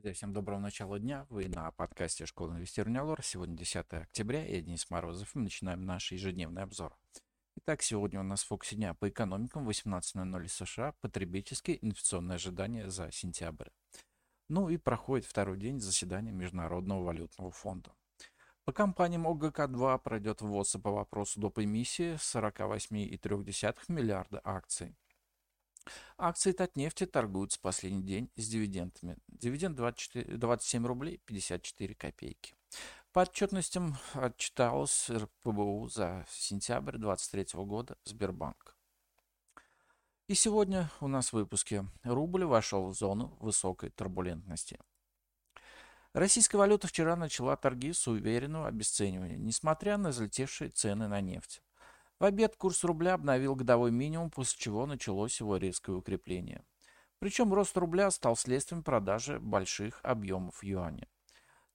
Друзья, всем доброго начала дня. Вы на подкасте Школы инвестирования Лор. Сегодня 10 октября, я Денис Морозов. Мы начинаем наш ежедневный обзор. Итак, сегодня у нас в фокусе дня по экономикам 18.00 США, потребительские инфляционные ожидания за сентябрь. Ну и проходит второй день заседания Международного валютного фонда. По компаниям ОГК-2 пройдет ввоз по вопросу доп. эмиссии 48,3 миллиарда акций. Акции Татнефти торгуются последний день с дивидендами. Дивиденд 24, 27 рублей 54 копейки. По отчетностям отчиталась РПБУ за сентябрь 2023 года Сбербанк. И сегодня у нас в выпуске рубль вошел в зону высокой турбулентности. Российская валюта вчера начала торги с уверенного обесценивания, несмотря на взлетевшие цены на нефть. В обед курс рубля обновил годовой минимум, после чего началось его резкое укрепление. Причем рост рубля стал следствием продажи больших объемов юаня.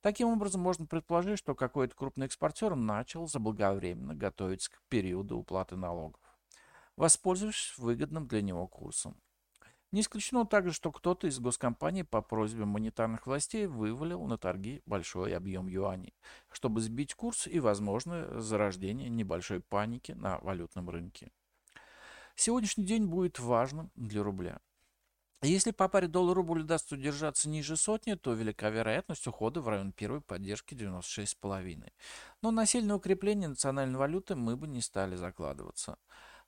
Таким образом, можно предположить, что какой-то крупный экспортер начал заблаговременно готовиться к периоду уплаты налогов, воспользовавшись выгодным для него курсом. Не исключено также, что кто-то из госкомпаний по просьбе монетарных властей вывалил на торги большой объем юаней, чтобы сбить курс и, возможно, зарождение небольшой паники на валютном рынке. Сегодняшний день будет важным для рубля. Если по паре доллар-рубль удастся удержаться ниже сотни, то велика вероятность ухода в район первой поддержки 96,5. Но на сильное укрепление национальной валюты мы бы не стали закладываться.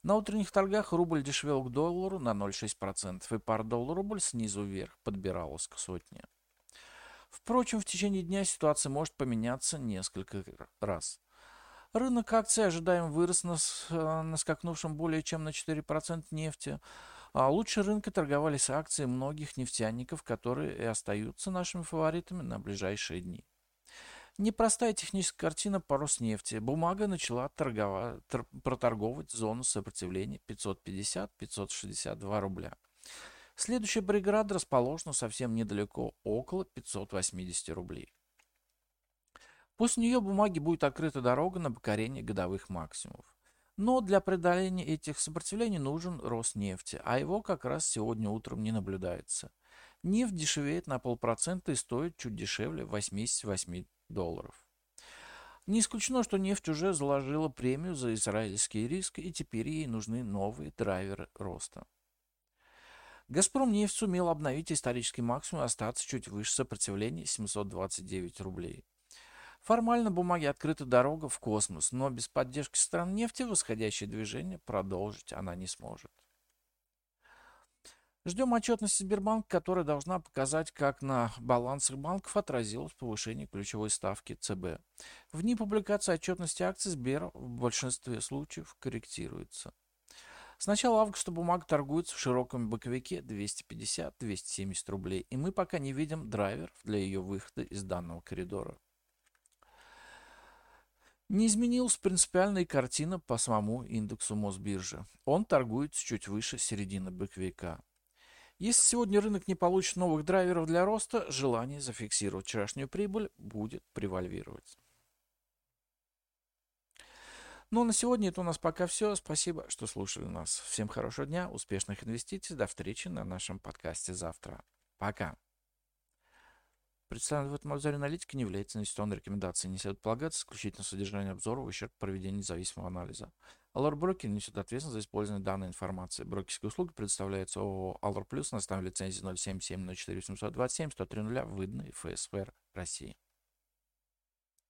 На утренних торгах рубль дешевел к доллару на 0,6%, и пара доллар-рубль снизу вверх подбиралась к сотне. Впрочем, в течение дня ситуация может поменяться несколько раз. Рынок акций ожидаем вырос на, э, на скакнувшем более чем на 4% нефти. А лучше рынка торговались акции многих нефтяников, которые и остаются нашими фаворитами на ближайшие дни. Непростая техническая картина по Роснефти. Бумага начала торговать, тор, проторговывать зону сопротивления 550-562 рубля. Следующая бригада расположена совсем недалеко, около 580 рублей. После нее бумаги будет открыта дорога на покорение годовых максимумов. Но для преодоления этих сопротивлений нужен рост нефти, а его как раз сегодня утром не наблюдается. Нефть дешевеет на полпроцента и стоит чуть дешевле 88 долларов. Не исключено, что нефть уже заложила премию за израильский риск, и теперь ей нужны новые драйверы роста. «Газпром» нефть сумел обновить исторический максимум и остаться чуть выше сопротивления 729 рублей. Формально бумаге открыта дорога в космос, но без поддержки стран нефти восходящее движение продолжить она не сможет. Ждем отчетности Сбербанка, которая должна показать, как на балансах банков отразилось повышение ключевой ставки ЦБ. В дни публикации отчетности акций Сбера в большинстве случаев корректируется. С начала августа бумага торгуется в широком боковике 250-270 рублей, и мы пока не видим драйверов для ее выхода из данного коридора. Не изменилась принципиальная картина по самому индексу Мосбиржи. Он торгуется чуть выше середины боковика. Если сегодня рынок не получит новых драйверов для роста, желание зафиксировать вчерашнюю прибыль будет превальвировать. Ну а на сегодня это у нас пока все. Спасибо, что слушали нас. Всем хорошего дня, успешных инвестиций. До встречи на нашем подкасте завтра. Пока. Представленная в этом обзоре аналитика не является инвестиционной рекомендацией, не следует полагаться исключительно содержание обзора в ущерб проведения независимого анализа. Allure Broker несет ответственность за использование данной информации. Брокерские услуги предоставляются ООО Allure Plus на основе лицензии 077 04 827 103 выданной ФСФР России.